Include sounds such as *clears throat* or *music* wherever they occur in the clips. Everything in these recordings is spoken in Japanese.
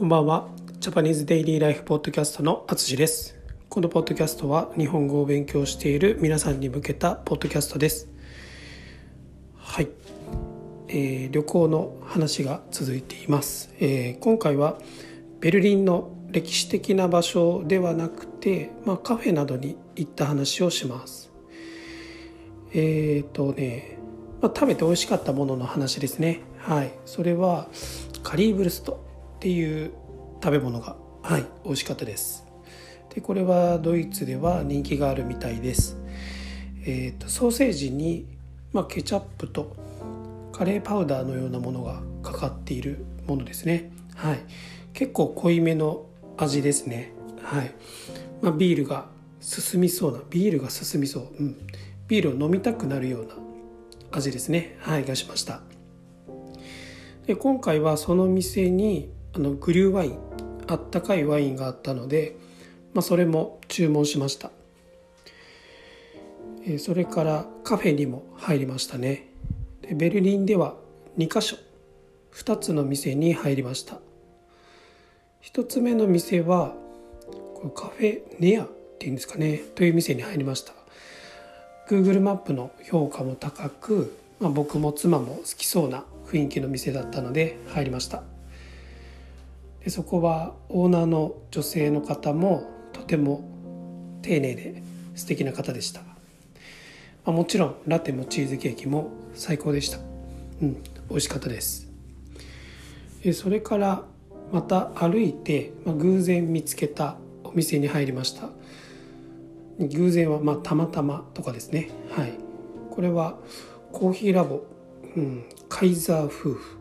こんばんは。ジャパニーズデイリーライフポッドキャストのあつしです。このポッドキャストは日本語を勉強している皆さんに向けたポッドキャストです。はい。えー、旅行の話が続いています、えー、今回はベルリンの歴史的な場所ではなくて、まあ、カフェなどに行った話をします。えっ、とね、まあ、食べて美味しかったものの話ですね。はい。それはカリーブルストっていう食べ物が、はい、美味しかったです。でこれはドイツでは人気があるみたいです。えーと、ソーセージに、まあ、ケチャップとカレーパウダーのようなものがかかっているものですね。はい。結構濃いめの味ですね。はい、まあ、ビールが進みそうなビールが進みそう、うん、ビールを飲みたくなるような味ですね。はいがしました。で今回はその店にあのグリューワインあったかいワインがあったので、まあ、それも注文しました。えそれからカフェにも入りましたね。でベルリンでは2か所2つの店に入りました。1つ目の店はこれカフェネアっていうんですかねという店に入りました。Google マップの評価も高く、まあ、僕も妻も好きそうな雰囲気の店だったので入りました。でそこはオーナーの女性の方もとても丁寧で素敵な方でした、まあ、もちろんラテもチーズケーキも最高でした。うん美味しかったです。でそれからまた歩いて、まあ、偶然見つけたお店に入りました。偶然はまあたまたまとかですね。はい。これはコーヒーラボ、うん、カイザー夫婦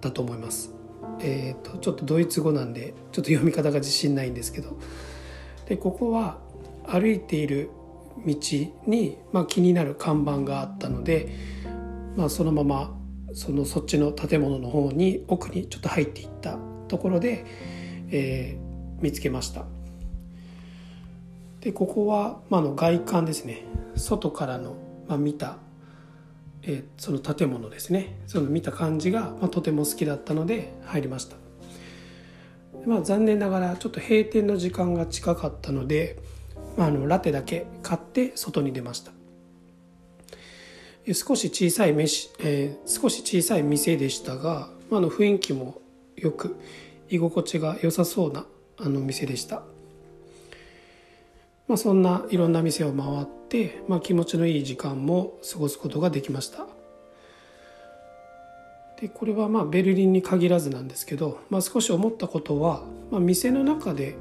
だと思います。えーと、ちょっとドイツ語なんでちょっと読み方が自信ないんですけど。でここは歩いている道に、まあ、気になる看板があったので、まあ、そのままそのそっちの建物の方に奥にちょっと入っていったところで、えー、見つけました。でここは、まあ、の外観ですね。外からの、まあ、見たえー、その建物ですね。その見た感じが、まあ、とても好きだったので入りました、まあ、残念ながらちょっと閉店の時間が近かったので、まあ、あのラテだけ買って外に出ました。少し小さい飯、えー、少し小さい店でしたが、まあ、の雰囲気もよく居心地が良さそうなあの店でした。まあ、そんないろんな店を回って、まあ、気持ちのいい時間も過ごすことができました。でこれはまあベルリンに限らずなんですけど、まあ、少し思ったことは、まあ、店の中で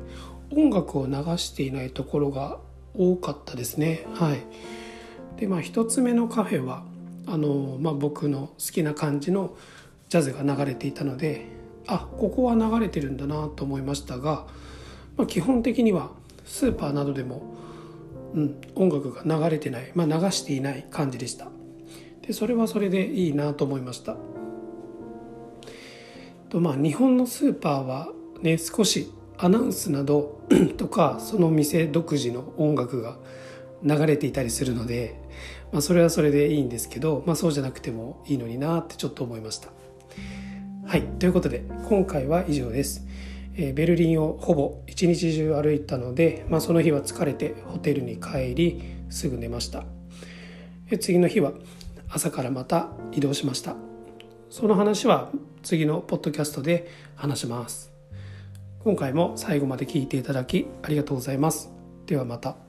音楽を流していないところが多かったですね。はい。でまあ一つ目のカフェはあの、まあ、僕の好きな感じのジャズが流れていたのであここは流れてるんだなと思いましたが、まあ、基本的にはスーパーなどでも、うん、音楽が流れてない、まあ、流していない感じでした。でそれはそれでいいなと思いました。とまあ日本のスーパーはね少しアナウンスなど *clears throat* とかその店独自の音楽が流れていたりするので、まあ、それはそれでいいんですけど、まあ、そうじゃなくてもいいのになってちょっと思いました。はいということで今回は以上です。えベルリンをほぼ一日中歩いたので、まあ、その日は疲れてホテルに帰りすぐ寝ました。次の日は朝からまた移動しました。その話は次のポッドキャストで話します。今回も最後まで聞いていただきありがとうございます。ではまた。